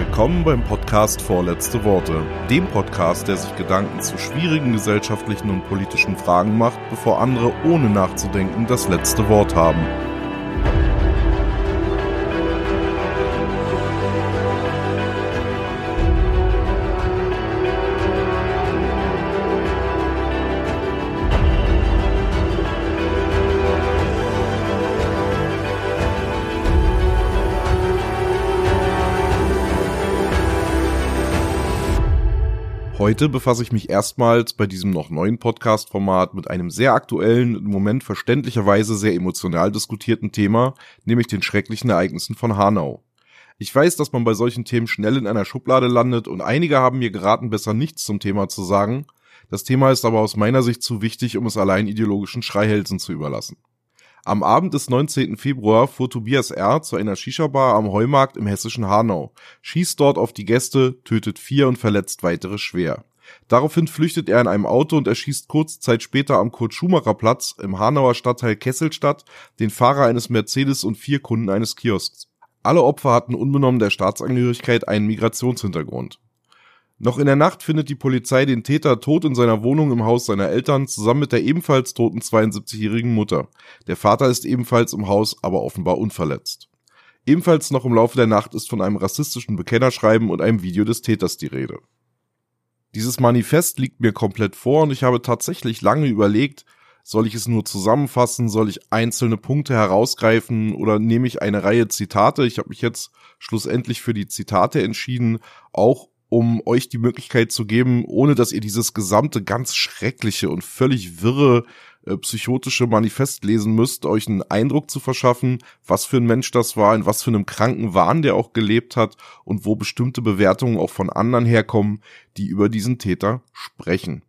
Willkommen beim Podcast Vorletzte Worte, dem Podcast, der sich Gedanken zu schwierigen gesellschaftlichen und politischen Fragen macht, bevor andere ohne nachzudenken das letzte Wort haben. Heute befasse ich mich erstmals bei diesem noch neuen Podcast-Format mit einem sehr aktuellen, im Moment verständlicherweise sehr emotional diskutierten Thema, nämlich den schrecklichen Ereignissen von Hanau. Ich weiß, dass man bei solchen Themen schnell in einer Schublade landet und einige haben mir geraten, besser nichts zum Thema zu sagen. Das Thema ist aber aus meiner Sicht zu wichtig, um es allein ideologischen Schreihälsen zu überlassen. Am Abend des 19. Februar fuhr Tobias R. zu einer Shisha-Bar am Heumarkt im hessischen Hanau, schießt dort auf die Gäste, tötet vier und verletzt weitere schwer. Daraufhin flüchtet er in einem Auto und erschießt kurze Zeit später am Kurt-Schumacher-Platz im Hanauer Stadtteil Kesselstadt den Fahrer eines Mercedes und vier Kunden eines Kiosks. Alle Opfer hatten unbenommen der Staatsangehörigkeit einen Migrationshintergrund. Noch in der Nacht findet die Polizei den Täter tot in seiner Wohnung im Haus seiner Eltern zusammen mit der ebenfalls toten 72-jährigen Mutter. Der Vater ist ebenfalls im Haus, aber offenbar unverletzt. Ebenfalls noch im Laufe der Nacht ist von einem rassistischen Bekennerschreiben und einem Video des Täters die Rede. Dieses Manifest liegt mir komplett vor und ich habe tatsächlich lange überlegt, soll ich es nur zusammenfassen, soll ich einzelne Punkte herausgreifen oder nehme ich eine Reihe Zitate? Ich habe mich jetzt schlussendlich für die Zitate entschieden, auch um euch die Möglichkeit zu geben, ohne dass ihr dieses gesamte ganz schreckliche und völlig wirre äh, psychotische Manifest lesen müsst, euch einen Eindruck zu verschaffen, was für ein Mensch das war, in was für einem kranken Wahn der auch gelebt hat und wo bestimmte Bewertungen auch von anderen herkommen, die über diesen Täter sprechen.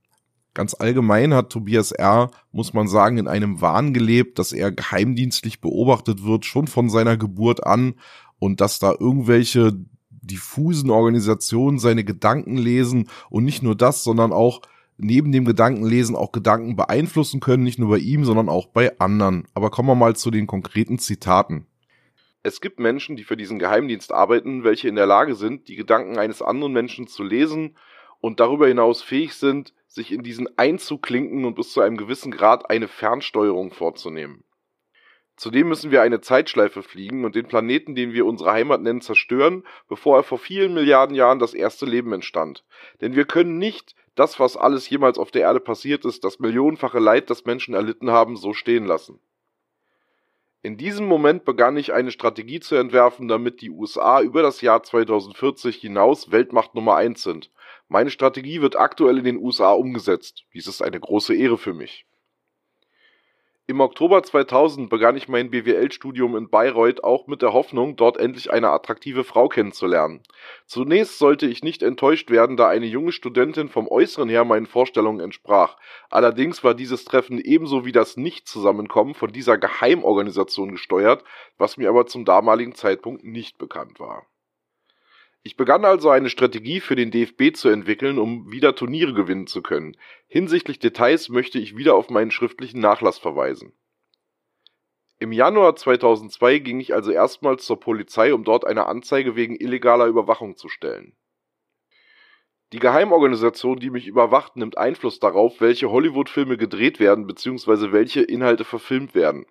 Ganz allgemein hat Tobias R., muss man sagen, in einem Wahn gelebt, dass er geheimdienstlich beobachtet wird, schon von seiner Geburt an und dass da irgendwelche diffusen Organisationen seine Gedanken lesen und nicht nur das, sondern auch neben dem Gedankenlesen auch Gedanken beeinflussen können, nicht nur bei ihm, sondern auch bei anderen. Aber kommen wir mal zu den konkreten Zitaten. Es gibt Menschen, die für diesen Geheimdienst arbeiten, welche in der Lage sind, die Gedanken eines anderen Menschen zu lesen und darüber hinaus fähig sind, sich in diesen einzuklinken und bis zu einem gewissen Grad eine Fernsteuerung vorzunehmen. Zudem müssen wir eine Zeitschleife fliegen und den Planeten, den wir unsere Heimat nennen, zerstören, bevor er vor vielen Milliarden Jahren das erste Leben entstand. Denn wir können nicht das, was alles jemals auf der Erde passiert ist, das millionenfache Leid, das Menschen erlitten haben, so stehen lassen. In diesem Moment begann ich eine Strategie zu entwerfen, damit die USA über das Jahr 2040 hinaus Weltmacht Nummer eins sind. Meine Strategie wird aktuell in den USA umgesetzt. Dies ist eine große Ehre für mich. Im Oktober 2000 begann ich mein BWL-Studium in Bayreuth auch mit der Hoffnung, dort endlich eine attraktive Frau kennenzulernen. Zunächst sollte ich nicht enttäuscht werden, da eine junge Studentin vom Äußeren her meinen Vorstellungen entsprach. Allerdings war dieses Treffen ebenso wie das Nicht-Zusammenkommen von dieser Geheimorganisation gesteuert, was mir aber zum damaligen Zeitpunkt nicht bekannt war. Ich begann also eine Strategie für den DFB zu entwickeln, um wieder Turniere gewinnen zu können. Hinsichtlich Details möchte ich wieder auf meinen schriftlichen Nachlass verweisen. Im Januar 2002 ging ich also erstmals zur Polizei, um dort eine Anzeige wegen illegaler Überwachung zu stellen. Die Geheimorganisation, die mich überwacht, nimmt Einfluss darauf, welche Hollywood-Filme gedreht werden bzw. welche Inhalte verfilmt werden.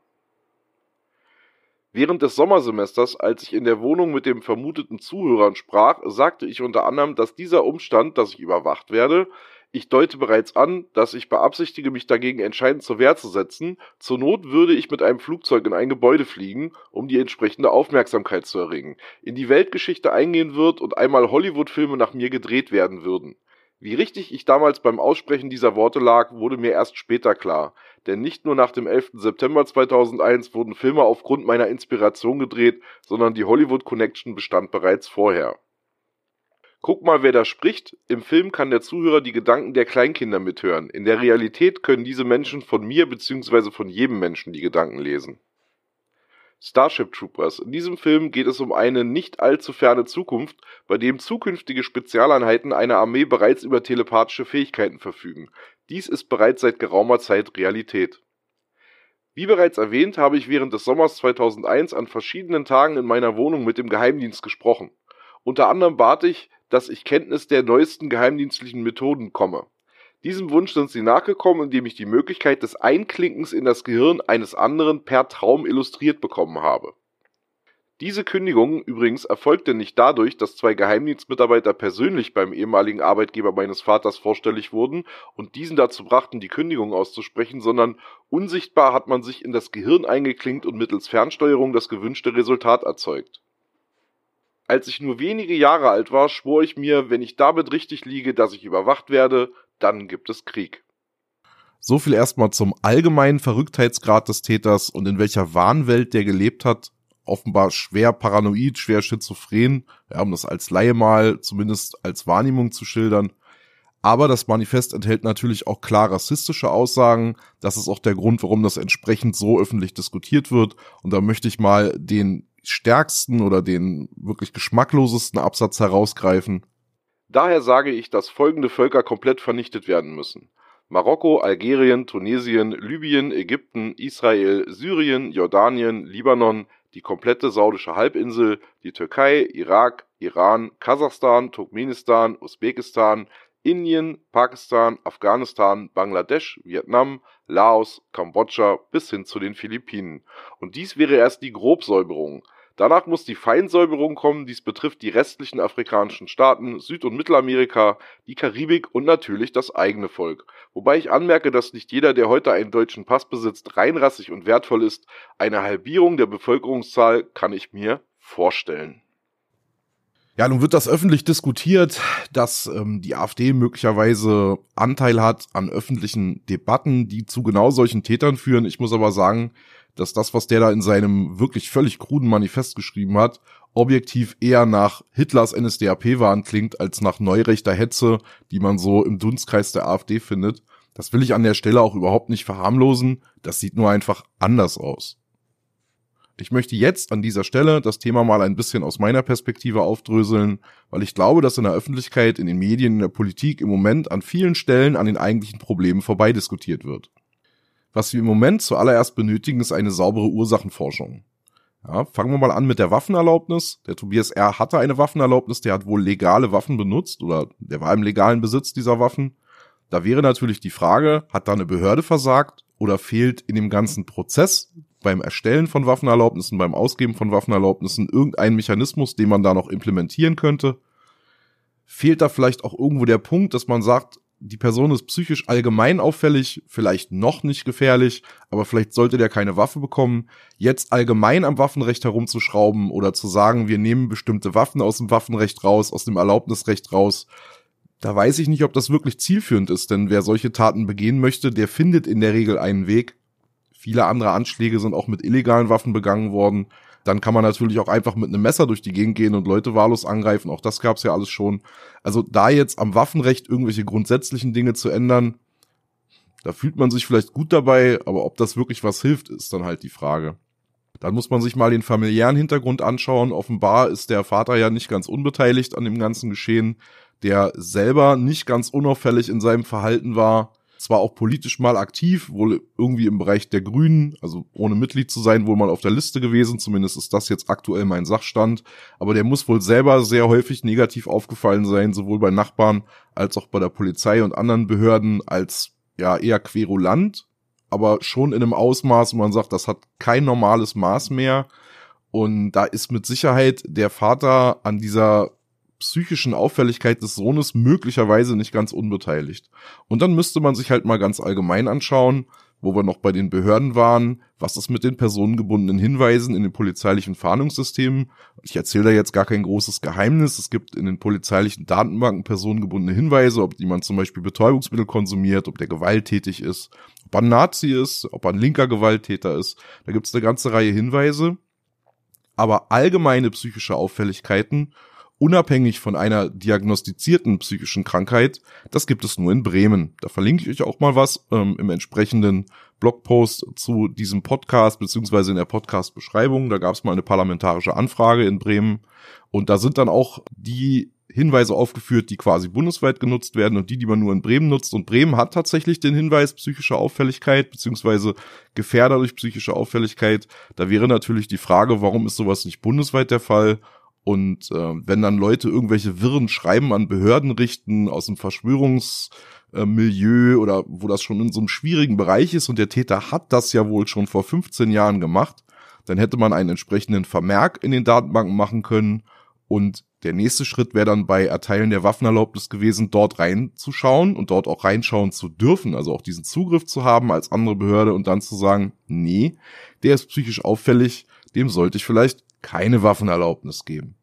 Während des Sommersemesters, als ich in der Wohnung mit dem vermuteten Zuhörern sprach, sagte ich unter anderem, dass dieser Umstand, dass ich überwacht werde, ich deute bereits an, dass ich beabsichtige, mich dagegen entscheidend zur Wehr zu setzen. Zur Not würde ich mit einem Flugzeug in ein Gebäude fliegen, um die entsprechende Aufmerksamkeit zu erregen, in die Weltgeschichte eingehen wird und einmal Hollywood-Filme nach mir gedreht werden würden. Wie richtig ich damals beim Aussprechen dieser Worte lag, wurde mir erst später klar. Denn nicht nur nach dem 11. September 2001 wurden Filme aufgrund meiner Inspiration gedreht, sondern die Hollywood Connection bestand bereits vorher. Guck mal, wer da spricht. Im Film kann der Zuhörer die Gedanken der Kleinkinder mithören. In der Realität können diese Menschen von mir bzw. von jedem Menschen die Gedanken lesen. Starship Troopers. In diesem Film geht es um eine nicht allzu ferne Zukunft, bei dem zukünftige Spezialeinheiten einer Armee bereits über telepathische Fähigkeiten verfügen. Dies ist bereits seit geraumer Zeit Realität. Wie bereits erwähnt, habe ich während des Sommers 2001 an verschiedenen Tagen in meiner Wohnung mit dem Geheimdienst gesprochen. Unter anderem bat ich, dass ich Kenntnis der neuesten geheimdienstlichen Methoden komme. Diesem Wunsch sind sie nachgekommen, indem ich die Möglichkeit des Einklinkens in das Gehirn eines anderen per Traum illustriert bekommen habe. Diese Kündigung übrigens erfolgte nicht dadurch, dass zwei Geheimdienstmitarbeiter persönlich beim ehemaligen Arbeitgeber meines Vaters vorstellig wurden und diesen dazu brachten, die Kündigung auszusprechen, sondern unsichtbar hat man sich in das Gehirn eingeklinkt und mittels Fernsteuerung das gewünschte Resultat erzeugt. Als ich nur wenige Jahre alt war, schwor ich mir, wenn ich damit richtig liege, dass ich überwacht werde, dann gibt es Krieg. So viel erstmal zum allgemeinen Verrücktheitsgrad des Täters und in welcher Wahnwelt der gelebt hat. Offenbar schwer paranoid, schwer schizophren, ja, um das als Laie mal zumindest als Wahrnehmung zu schildern. Aber das Manifest enthält natürlich auch klar rassistische Aussagen. Das ist auch der Grund, warum das entsprechend so öffentlich diskutiert wird. Und da möchte ich mal den stärksten oder den wirklich geschmacklosesten Absatz herausgreifen. Daher sage ich, dass folgende Völker komplett vernichtet werden müssen. Marokko, Algerien, Tunesien, Libyen, Ägypten, Israel, Syrien, Jordanien, Libanon, die komplette saudische Halbinsel, die Türkei, Irak, Iran, Kasachstan, Turkmenistan, Usbekistan, Indien, Pakistan, Afghanistan, Bangladesch, Vietnam, Laos, Kambodscha bis hin zu den Philippinen. Und dies wäre erst die Grobsäuberung. Danach muss die Feinsäuberung kommen, dies betrifft die restlichen afrikanischen Staaten, Süd- und Mittelamerika, die Karibik und natürlich das eigene Volk. Wobei ich anmerke, dass nicht jeder, der heute einen deutschen Pass besitzt, reinrassig und wertvoll ist. Eine Halbierung der Bevölkerungszahl kann ich mir vorstellen. Ja, nun wird das öffentlich diskutiert, dass ähm, die AfD möglicherweise Anteil hat an öffentlichen Debatten, die zu genau solchen Tätern führen. Ich muss aber sagen, dass das, was der da in seinem wirklich völlig kruden Manifest geschrieben hat, objektiv eher nach Hitlers NSDAP-Wahn klingt, als nach neurechter Hetze, die man so im Dunstkreis der AfD findet. Das will ich an der Stelle auch überhaupt nicht verharmlosen. Das sieht nur einfach anders aus. Ich möchte jetzt an dieser Stelle das Thema mal ein bisschen aus meiner Perspektive aufdröseln, weil ich glaube, dass in der Öffentlichkeit, in den Medien, in der Politik im Moment an vielen Stellen an den eigentlichen Problemen vorbeidiskutiert wird. Was wir im Moment zuallererst benötigen, ist eine saubere Ursachenforschung. Ja, fangen wir mal an mit der Waffenerlaubnis. Der Tobias R. hatte eine Waffenerlaubnis, der hat wohl legale Waffen benutzt oder der war im legalen Besitz dieser Waffen. Da wäre natürlich die Frage, hat da eine Behörde versagt oder fehlt in dem ganzen Prozess beim Erstellen von Waffenerlaubnissen, beim Ausgeben von Waffenerlaubnissen irgendein Mechanismus, den man da noch implementieren könnte? Fehlt da vielleicht auch irgendwo der Punkt, dass man sagt, die Person ist psychisch allgemein auffällig, vielleicht noch nicht gefährlich, aber vielleicht sollte der keine Waffe bekommen. Jetzt allgemein am Waffenrecht herumzuschrauben oder zu sagen, wir nehmen bestimmte Waffen aus dem Waffenrecht raus, aus dem Erlaubnisrecht raus, da weiß ich nicht, ob das wirklich zielführend ist, denn wer solche Taten begehen möchte, der findet in der Regel einen Weg. Viele andere Anschläge sind auch mit illegalen Waffen begangen worden. Dann kann man natürlich auch einfach mit einem Messer durch die Gegend gehen und Leute wahllos angreifen. Auch das gab's ja alles schon. Also da jetzt am Waffenrecht irgendwelche grundsätzlichen Dinge zu ändern, da fühlt man sich vielleicht gut dabei, aber ob das wirklich was hilft, ist dann halt die Frage. Dann muss man sich mal den familiären Hintergrund anschauen. Offenbar ist der Vater ja nicht ganz unbeteiligt an dem ganzen Geschehen, der selber nicht ganz unauffällig in seinem Verhalten war zwar auch politisch mal aktiv, wohl irgendwie im Bereich der Grünen, also ohne Mitglied zu sein, wohl mal auf der Liste gewesen, zumindest ist das jetzt aktuell mein Sachstand, aber der muss wohl selber sehr häufig negativ aufgefallen sein, sowohl bei Nachbarn als auch bei der Polizei und anderen Behörden als ja eher querulant, aber schon in einem Ausmaß, wo man sagt, das hat kein normales Maß mehr. Und da ist mit Sicherheit der Vater an dieser psychischen Auffälligkeit des Sohnes möglicherweise nicht ganz unbeteiligt. Und dann müsste man sich halt mal ganz allgemein anschauen, wo wir noch bei den Behörden waren, was ist mit den personengebundenen Hinweisen in den polizeilichen Fahndungssystemen. Ich erzähle da jetzt gar kein großes Geheimnis. Es gibt in den polizeilichen Datenbanken personengebundene Hinweise, ob jemand zum Beispiel Betäubungsmittel konsumiert, ob der gewalttätig ist, ob er ein Nazi ist, ob er ein linker Gewalttäter ist. Da gibt es eine ganze Reihe Hinweise. Aber allgemeine psychische Auffälligkeiten unabhängig von einer diagnostizierten psychischen Krankheit, das gibt es nur in Bremen. Da verlinke ich euch auch mal was ähm, im entsprechenden Blogpost zu diesem Podcast beziehungsweise in der Podcast-Beschreibung. Da gab es mal eine parlamentarische Anfrage in Bremen und da sind dann auch die Hinweise aufgeführt, die quasi bundesweit genutzt werden und die, die man nur in Bremen nutzt. Und Bremen hat tatsächlich den Hinweis psychische Auffälligkeit beziehungsweise Gefährder durch psychische Auffälligkeit. Da wäre natürlich die Frage, warum ist sowas nicht bundesweit der Fall? Und äh, wenn dann Leute irgendwelche wirren Schreiben an Behörden richten aus dem Verschwörungsmilieu oder wo das schon in so einem schwierigen Bereich ist und der Täter hat das ja wohl schon vor 15 Jahren gemacht, dann hätte man einen entsprechenden Vermerk in den Datenbanken machen können. Und der nächste Schritt wäre dann bei Erteilen der Waffenerlaubnis gewesen, dort reinzuschauen und dort auch reinschauen zu dürfen, also auch diesen Zugriff zu haben als andere Behörde und dann zu sagen, nee, der ist psychisch auffällig, dem sollte ich vielleicht keine Waffenerlaubnis geben.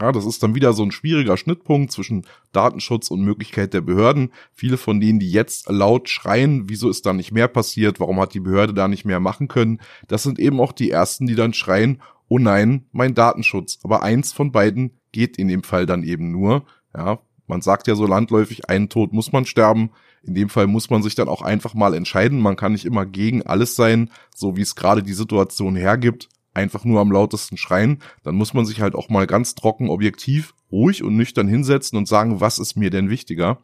Ja, das ist dann wieder so ein schwieriger Schnittpunkt zwischen Datenschutz und Möglichkeit der Behörden. Viele von denen, die jetzt laut schreien, wieso ist da nicht mehr passiert, warum hat die Behörde da nicht mehr machen können, das sind eben auch die ersten, die dann schreien, oh nein, mein Datenschutz. Aber eins von beiden geht in dem Fall dann eben nur. Ja, man sagt ja so landläufig, einen Tod muss man sterben. In dem Fall muss man sich dann auch einfach mal entscheiden. Man kann nicht immer gegen alles sein, so wie es gerade die Situation hergibt einfach nur am lautesten schreien, dann muss man sich halt auch mal ganz trocken, objektiv, ruhig und nüchtern hinsetzen und sagen, was ist mir denn wichtiger?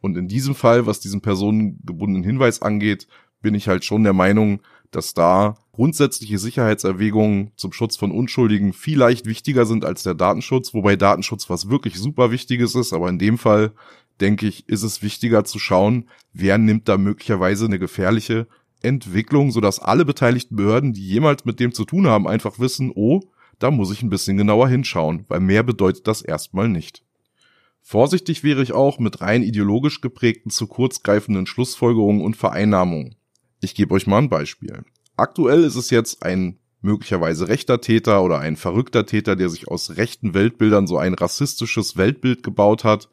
Und in diesem Fall, was diesen personengebundenen Hinweis angeht, bin ich halt schon der Meinung, dass da grundsätzliche Sicherheitserwägungen zum Schutz von Unschuldigen vielleicht wichtiger sind als der Datenschutz, wobei Datenschutz was wirklich super Wichtiges ist, aber in dem Fall denke ich, ist es wichtiger zu schauen, wer nimmt da möglicherweise eine gefährliche Entwicklung, sodass alle beteiligten Behörden, die jemals mit dem zu tun haben, einfach wissen, oh, da muss ich ein bisschen genauer hinschauen, weil mehr bedeutet das erstmal nicht. Vorsichtig wäre ich auch mit rein ideologisch geprägten zu kurzgreifenden Schlussfolgerungen und Vereinnahmungen. Ich gebe euch mal ein Beispiel. Aktuell ist es jetzt ein möglicherweise rechter Täter oder ein verrückter Täter, der sich aus rechten Weltbildern so ein rassistisches Weltbild gebaut hat.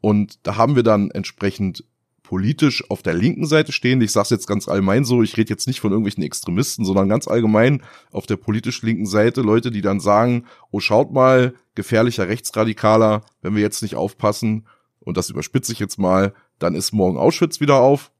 Und da haben wir dann entsprechend politisch auf der linken Seite stehen. Ich sage es jetzt ganz allgemein so, ich rede jetzt nicht von irgendwelchen Extremisten, sondern ganz allgemein auf der politisch linken Seite Leute, die dann sagen, oh schaut mal, gefährlicher Rechtsradikaler, wenn wir jetzt nicht aufpassen, und das überspitze ich jetzt mal, dann ist morgen Auschwitz wieder auf.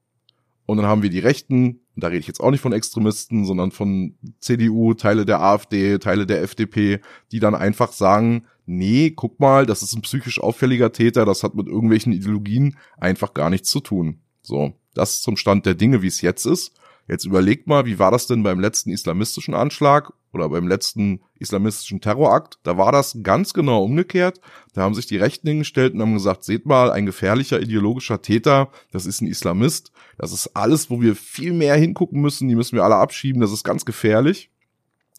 Und dann haben wir die Rechten, da rede ich jetzt auch nicht von Extremisten, sondern von CDU, Teile der AfD, Teile der FDP, die dann einfach sagen, nee, guck mal, das ist ein psychisch auffälliger Täter, das hat mit irgendwelchen Ideologien einfach gar nichts zu tun. So, das zum Stand der Dinge, wie es jetzt ist. Jetzt überlegt mal, wie war das denn beim letzten islamistischen Anschlag oder beim letzten islamistischen Terrorakt? Da war das ganz genau umgekehrt. Da haben sich die Rechten hingestellt und haben gesagt, seht mal, ein gefährlicher ideologischer Täter, das ist ein Islamist. Das ist alles, wo wir viel mehr hingucken müssen. Die müssen wir alle abschieben. Das ist ganz gefährlich.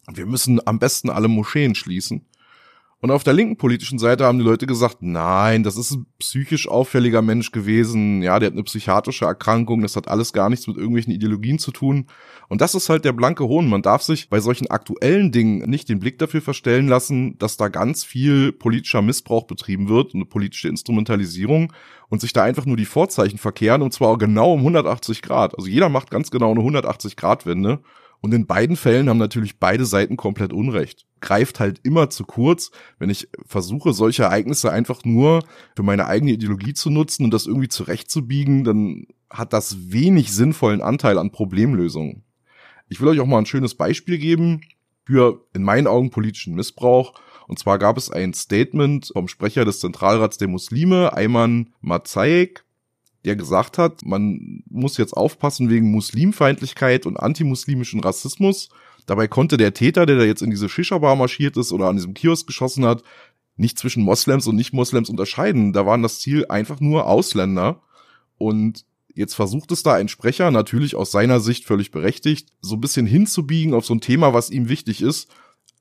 Wir müssen am besten alle Moscheen schließen. Und auf der linken politischen Seite haben die Leute gesagt, nein, das ist ein psychisch auffälliger Mensch gewesen, ja, der hat eine psychiatrische Erkrankung, das hat alles gar nichts mit irgendwelchen Ideologien zu tun. Und das ist halt der blanke Hohn. Man darf sich bei solchen aktuellen Dingen nicht den Blick dafür verstellen lassen, dass da ganz viel politischer Missbrauch betrieben wird, eine politische Instrumentalisierung und sich da einfach nur die Vorzeichen verkehren und zwar genau um 180 Grad. Also jeder macht ganz genau eine 180 Grad Wende. Und in beiden Fällen haben natürlich beide Seiten komplett Unrecht. Greift halt immer zu kurz, wenn ich versuche, solche Ereignisse einfach nur für meine eigene Ideologie zu nutzen und das irgendwie zurechtzubiegen, dann hat das wenig sinnvollen Anteil an Problemlösungen. Ich will euch auch mal ein schönes Beispiel geben für in meinen Augen politischen Missbrauch. Und zwar gab es ein Statement vom Sprecher des Zentralrats der Muslime, Ayman Mazayek, der gesagt hat, man muss jetzt aufpassen wegen Muslimfeindlichkeit und antimuslimischen Rassismus. Dabei konnte der Täter, der da jetzt in diese Shisha-Bar marschiert ist oder an diesem Kiosk geschossen hat, nicht zwischen Moslems und Nicht-Moslems unterscheiden. Da waren das Ziel einfach nur Ausländer. Und jetzt versucht es da ein Sprecher, natürlich aus seiner Sicht völlig berechtigt, so ein bisschen hinzubiegen auf so ein Thema, was ihm wichtig ist.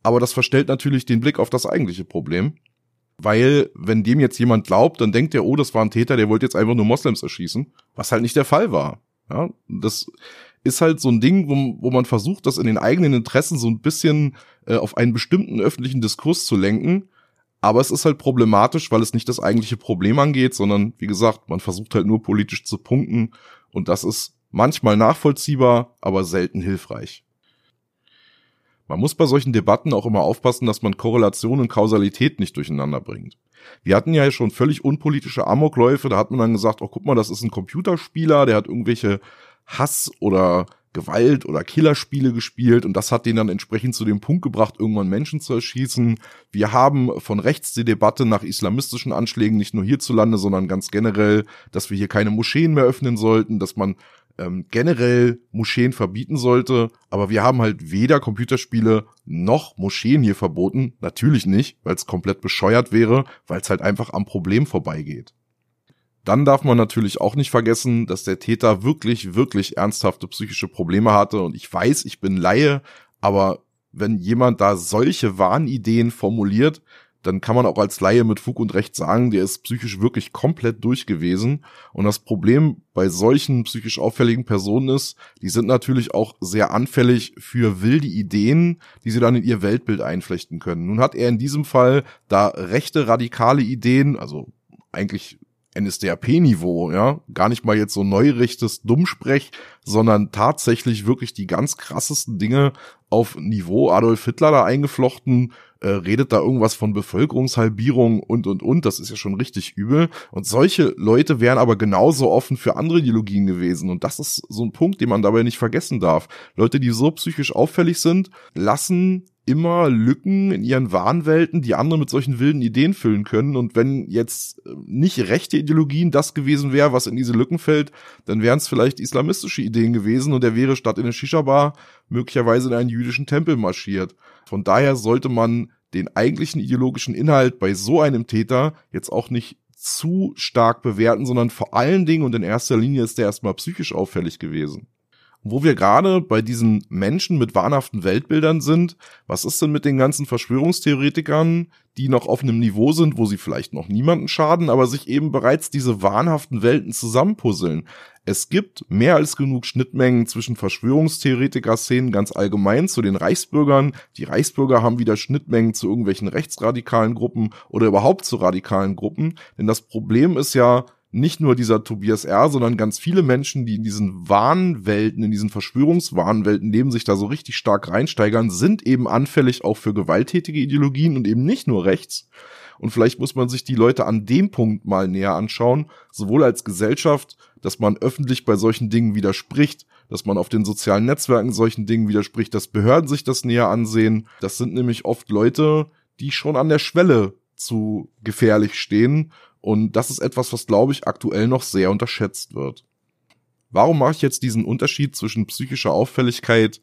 Aber das verstellt natürlich den Blick auf das eigentliche Problem weil wenn dem jetzt jemand glaubt, dann denkt er, oh, das war ein Täter, der wollte jetzt einfach nur Moslems erschießen, was halt nicht der Fall war. Ja, das ist halt so ein Ding, wo, wo man versucht, das in den eigenen Interessen so ein bisschen äh, auf einen bestimmten öffentlichen Diskurs zu lenken. Aber es ist halt problematisch, weil es nicht das eigentliche Problem angeht, sondern wie gesagt, man versucht halt nur politisch zu punkten und das ist manchmal nachvollziehbar, aber selten hilfreich. Man muss bei solchen Debatten auch immer aufpassen, dass man Korrelation und Kausalität nicht durcheinander bringt. Wir hatten ja schon völlig unpolitische Amokläufe, da hat man dann gesagt, oh guck mal, das ist ein Computerspieler, der hat irgendwelche Hass oder Gewalt oder Killerspiele gespielt und das hat den dann entsprechend zu dem Punkt gebracht, irgendwann Menschen zu erschießen. Wir haben von rechts die Debatte nach islamistischen Anschlägen nicht nur hierzulande, sondern ganz generell, dass wir hier keine Moscheen mehr öffnen sollten, dass man ähm, generell Moscheen verbieten sollte, aber wir haben halt weder Computerspiele noch Moscheen hier verboten. Natürlich nicht, weil es komplett bescheuert wäre, weil es halt einfach am Problem vorbeigeht. Dann darf man natürlich auch nicht vergessen, dass der Täter wirklich, wirklich ernsthafte psychische Probleme hatte. Und ich weiß, ich bin Laie, aber wenn jemand da solche Wahnideen formuliert, dann kann man auch als Laie mit Fug und Recht sagen, der ist psychisch wirklich komplett durch gewesen. Und das Problem bei solchen psychisch auffälligen Personen ist, die sind natürlich auch sehr anfällig für wilde Ideen, die sie dann in ihr Weltbild einflechten können. Nun hat er in diesem Fall da rechte radikale Ideen, also eigentlich NSDAP-Niveau, ja, gar nicht mal jetzt so neurichtes Dummsprech, sondern tatsächlich wirklich die ganz krassesten Dinge auf Niveau Adolf Hitler da eingeflochten, äh, redet da irgendwas von Bevölkerungshalbierung und und und, das ist ja schon richtig übel. Und solche Leute wären aber genauso offen für andere Ideologien gewesen. Und das ist so ein Punkt, den man dabei nicht vergessen darf. Leute, die so psychisch auffällig sind, lassen immer Lücken in ihren Wahnwelten, die andere mit solchen wilden Ideen füllen können. Und wenn jetzt äh, nicht rechte Ideologien das gewesen wäre, was in diese Lücken fällt, dann wären es vielleicht islamistische Ideen gewesen und er wäre statt in eine Shisha-Bar möglicherweise in einen jüdischen Tempel marschiert. Von daher sollte man den eigentlichen ideologischen Inhalt bei so einem Täter jetzt auch nicht zu stark bewerten, sondern vor allen Dingen und in erster Linie ist der erstmal psychisch auffällig gewesen. Wo wir gerade bei diesen Menschen mit wahnhaften Weltbildern sind, was ist denn mit den ganzen Verschwörungstheoretikern, die noch auf einem Niveau sind, wo sie vielleicht noch niemanden schaden, aber sich eben bereits diese wahnhaften Welten zusammenpuzzeln? Es gibt mehr als genug Schnittmengen zwischen Verschwörungstheoretiker-Szenen ganz allgemein zu den Reichsbürgern. Die Reichsbürger haben wieder Schnittmengen zu irgendwelchen rechtsradikalen Gruppen oder überhaupt zu radikalen Gruppen. Denn das Problem ist ja, nicht nur dieser Tobias R., sondern ganz viele Menschen, die in diesen Wahnwelten, in diesen Verschwörungswahnwelten leben, sich da so richtig stark reinsteigern, sind eben anfällig auch für gewalttätige Ideologien und eben nicht nur rechts. Und vielleicht muss man sich die Leute an dem Punkt mal näher anschauen, sowohl als Gesellschaft, dass man öffentlich bei solchen Dingen widerspricht, dass man auf den sozialen Netzwerken solchen Dingen widerspricht, dass Behörden sich das näher ansehen. Das sind nämlich oft Leute, die schon an der Schwelle zu gefährlich stehen und das ist etwas, was, glaube ich, aktuell noch sehr unterschätzt wird. Warum mache ich jetzt diesen Unterschied zwischen psychischer Auffälligkeit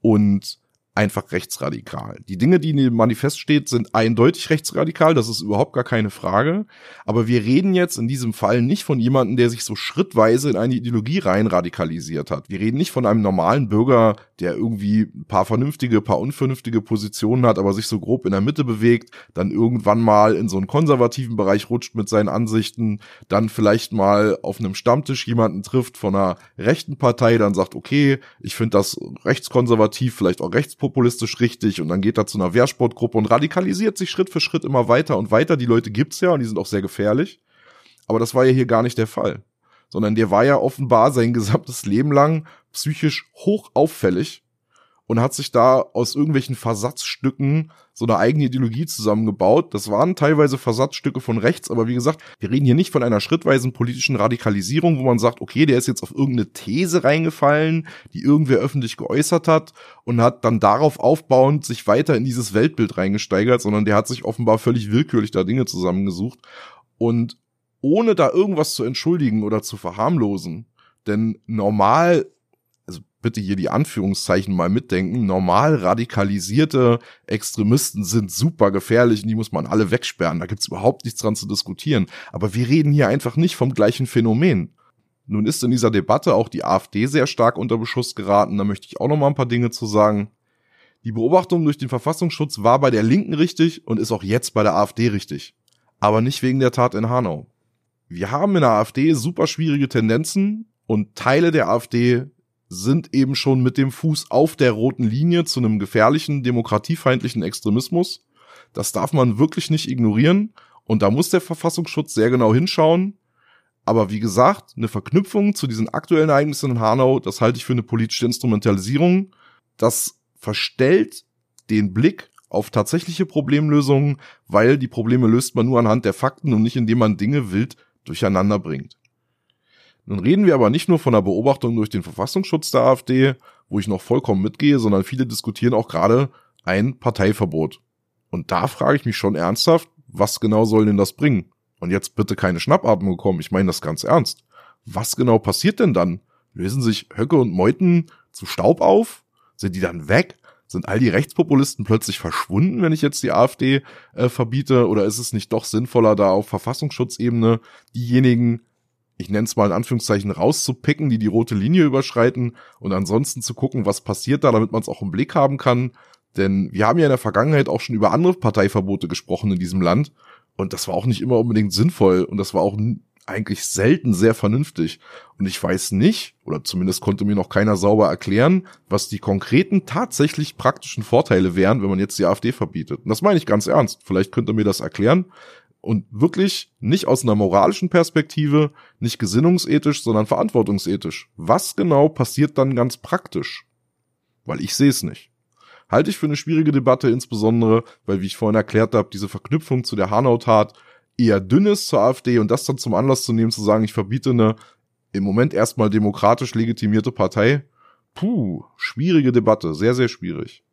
und einfach rechtsradikal. Die Dinge, die in dem Manifest steht, sind eindeutig rechtsradikal, das ist überhaupt gar keine Frage. Aber wir reden jetzt in diesem Fall nicht von jemandem, der sich so schrittweise in eine Ideologie rein radikalisiert hat. Wir reden nicht von einem normalen Bürger, der irgendwie ein paar vernünftige, paar unvernünftige Positionen hat, aber sich so grob in der Mitte bewegt, dann irgendwann mal in so einen konservativen Bereich rutscht mit seinen Ansichten, dann vielleicht mal auf einem Stammtisch jemanden trifft von einer rechten Partei, dann sagt, okay, ich finde das rechtskonservativ, vielleicht auch rechtspopulistisch populistisch richtig und dann geht er zu einer Wehrsportgruppe und radikalisiert sich Schritt für Schritt immer weiter und weiter. Die Leute gibt's ja und die sind auch sehr gefährlich. Aber das war ja hier gar nicht der Fall. Sondern der war ja offenbar sein gesamtes Leben lang psychisch hoch auffällig und hat sich da aus irgendwelchen Versatzstücken so eine eigene Ideologie zusammengebaut. Das waren teilweise Versatzstücke von rechts, aber wie gesagt, wir reden hier nicht von einer schrittweisen politischen Radikalisierung, wo man sagt, okay, der ist jetzt auf irgendeine These reingefallen, die irgendwer öffentlich geäußert hat und hat dann darauf aufbauend sich weiter in dieses Weltbild reingesteigert, sondern der hat sich offenbar völlig willkürlich da Dinge zusammengesucht und ohne da irgendwas zu entschuldigen oder zu verharmlosen. Denn normal bitte hier die Anführungszeichen mal mitdenken. Normal radikalisierte Extremisten sind super gefährlich und die muss man alle wegsperren. Da gibt's überhaupt nichts dran zu diskutieren. Aber wir reden hier einfach nicht vom gleichen Phänomen. Nun ist in dieser Debatte auch die AfD sehr stark unter Beschuss geraten. Da möchte ich auch noch mal ein paar Dinge zu sagen. Die Beobachtung durch den Verfassungsschutz war bei der Linken richtig und ist auch jetzt bei der AfD richtig. Aber nicht wegen der Tat in Hanau. Wir haben in der AfD super schwierige Tendenzen und Teile der AfD sind eben schon mit dem Fuß auf der roten Linie zu einem gefährlichen, demokratiefeindlichen Extremismus. Das darf man wirklich nicht ignorieren. Und da muss der Verfassungsschutz sehr genau hinschauen. Aber wie gesagt, eine Verknüpfung zu diesen aktuellen Ereignissen in Hanau, das halte ich für eine politische Instrumentalisierung. Das verstellt den Blick auf tatsächliche Problemlösungen, weil die Probleme löst man nur anhand der Fakten und nicht indem man Dinge wild durcheinander bringt. Nun reden wir aber nicht nur von der Beobachtung durch den Verfassungsschutz der AfD, wo ich noch vollkommen mitgehe, sondern viele diskutieren auch gerade ein Parteiverbot. Und da frage ich mich schon ernsthaft, was genau soll denn das bringen? Und jetzt bitte keine Schnappatmung kommen, ich meine das ganz ernst. Was genau passiert denn dann, Lösen sich Höcke und Meuthen zu Staub auf? Sind die dann weg? Sind all die Rechtspopulisten plötzlich verschwunden, wenn ich jetzt die AfD äh, verbiete? Oder ist es nicht doch sinnvoller, da auf Verfassungsschutzebene diejenigen, ich nenne es mal in Anführungszeichen, rauszupicken, die die rote Linie überschreiten und ansonsten zu gucken, was passiert da, damit man es auch im Blick haben kann? Denn wir haben ja in der Vergangenheit auch schon über andere Parteiverbote gesprochen in diesem Land und das war auch nicht immer unbedingt sinnvoll und das war auch eigentlich selten sehr vernünftig. Und ich weiß nicht, oder zumindest konnte mir noch keiner sauber erklären, was die konkreten tatsächlich praktischen Vorteile wären, wenn man jetzt die AfD verbietet. Und das meine ich ganz ernst. Vielleicht könnt ihr mir das erklären. Und wirklich nicht aus einer moralischen Perspektive, nicht gesinnungsethisch, sondern verantwortungsethisch. Was genau passiert dann ganz praktisch? Weil ich sehe es nicht. Halte ich für eine schwierige Debatte, insbesondere, weil, wie ich vorhin erklärt habe, diese Verknüpfung zu der Hanau-Tat eher dünn ist zur AfD und das dann zum Anlass zu nehmen, zu sagen, ich verbiete eine im Moment erstmal demokratisch legitimierte Partei. Puh, schwierige Debatte, sehr, sehr schwierig.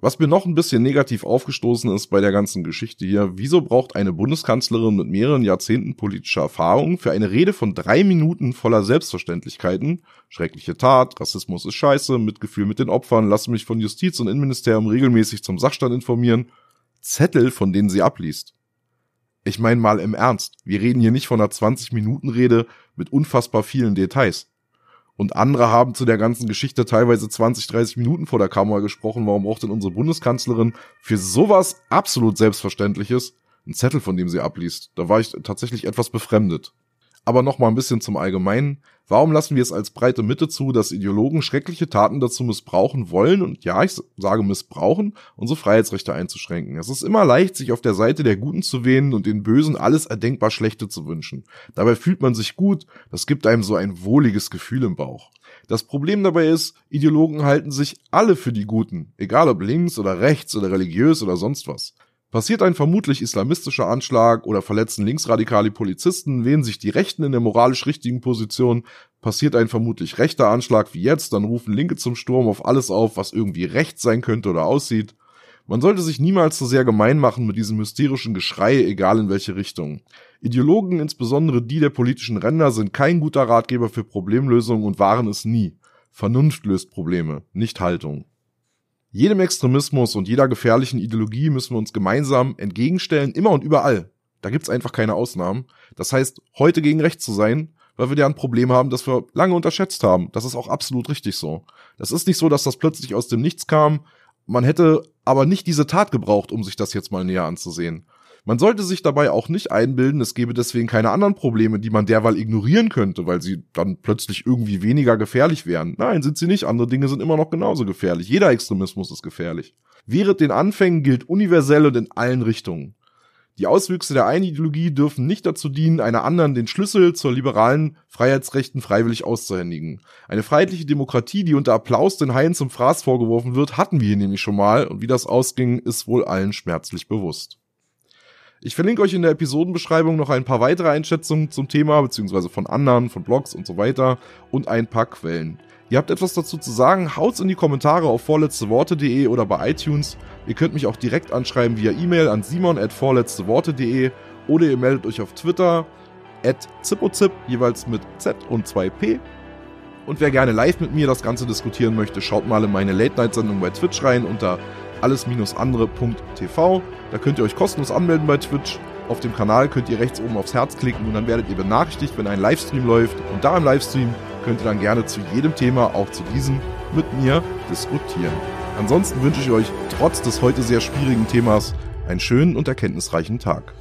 Was mir noch ein bisschen negativ aufgestoßen ist bei der ganzen Geschichte hier, wieso braucht eine Bundeskanzlerin mit mehreren Jahrzehnten politischer Erfahrung für eine Rede von drei Minuten voller Selbstverständlichkeiten, schreckliche Tat, Rassismus ist scheiße, Mitgefühl mit den Opfern, lasse mich von Justiz und Innenministerium regelmäßig zum Sachstand informieren, Zettel, von denen sie abliest. Ich meine mal im Ernst, wir reden hier nicht von einer 20-Minuten-Rede mit unfassbar vielen Details. Und andere haben zu der ganzen Geschichte teilweise 20, 30 Minuten vor der Kamera gesprochen. Warum braucht denn unsere Bundeskanzlerin für sowas absolut Selbstverständliches einen Zettel, von dem sie abliest? Da war ich tatsächlich etwas befremdet. Aber noch mal ein bisschen zum Allgemeinen. Warum lassen wir es als breite Mitte zu, dass Ideologen schreckliche Taten dazu missbrauchen wollen und ja, ich sage missbrauchen, unsere Freiheitsrechte einzuschränken? Es ist immer leicht, sich auf der Seite der Guten zu wähnen und den Bösen alles erdenkbar Schlechte zu wünschen. Dabei fühlt man sich gut, das gibt einem so ein wohliges Gefühl im Bauch. Das Problem dabei ist, Ideologen halten sich alle für die Guten, egal ob links oder rechts oder religiös oder sonst was. Passiert ein vermutlich islamistischer Anschlag oder verletzen linksradikale Polizisten, wählen sich die Rechten in der moralisch richtigen Position, passiert ein vermutlich rechter Anschlag wie jetzt, dann rufen Linke zum Sturm auf alles auf, was irgendwie rechts sein könnte oder aussieht. Man sollte sich niemals so sehr gemein machen mit diesem hysterischen Geschrei, egal in welche Richtung. Ideologen, insbesondere die der politischen Ränder, sind kein guter Ratgeber für Problemlösungen und waren es nie. Vernunft löst Probleme, nicht Haltung. Jedem Extremismus und jeder gefährlichen Ideologie müssen wir uns gemeinsam entgegenstellen, immer und überall. Da gibt's einfach keine Ausnahmen. Das heißt, heute gegen rechts zu sein, weil wir ja ein Problem haben, das wir lange unterschätzt haben. Das ist auch absolut richtig so. Das ist nicht so, dass das plötzlich aus dem Nichts kam. Man hätte aber nicht diese Tat gebraucht, um sich das jetzt mal näher anzusehen. Man sollte sich dabei auch nicht einbilden, es gäbe deswegen keine anderen Probleme, die man derweil ignorieren könnte, weil sie dann plötzlich irgendwie weniger gefährlich wären. Nein, sind sie nicht. Andere Dinge sind immer noch genauso gefährlich. Jeder Extremismus ist gefährlich. Während den Anfängen gilt universell und in allen Richtungen. Die Auswüchse der einen Ideologie dürfen nicht dazu dienen, einer anderen den Schlüssel zur liberalen Freiheitsrechten freiwillig auszuhändigen. Eine freiheitliche Demokratie, die unter Applaus den Haien zum Fraß vorgeworfen wird, hatten wir hier nämlich schon mal und wie das ausging, ist wohl allen schmerzlich bewusst. Ich verlinke euch in der Episodenbeschreibung noch ein paar weitere Einschätzungen zum Thema, beziehungsweise von anderen, von Blogs und so weiter und ein paar Quellen. Ihr habt etwas dazu zu sagen, haut's in die Kommentare auf vorletzteworte.de oder bei iTunes. Ihr könnt mich auch direkt anschreiben via E-Mail an simon at vorletzteworte.de oder ihr meldet euch auf Twitter at zippozip, jeweils mit Z und 2P. Und wer gerne live mit mir das Ganze diskutieren möchte, schaut mal in meine Late-Night-Sendung bei Twitch rein unter alles-andere.tv. Da könnt ihr euch kostenlos anmelden bei Twitch. Auf dem Kanal könnt ihr rechts oben aufs Herz klicken und dann werdet ihr benachrichtigt, wenn ein Livestream läuft. Und da im Livestream könnt ihr dann gerne zu jedem Thema, auch zu diesem, mit mir diskutieren. Ansonsten wünsche ich euch trotz des heute sehr schwierigen Themas einen schönen und erkenntnisreichen Tag.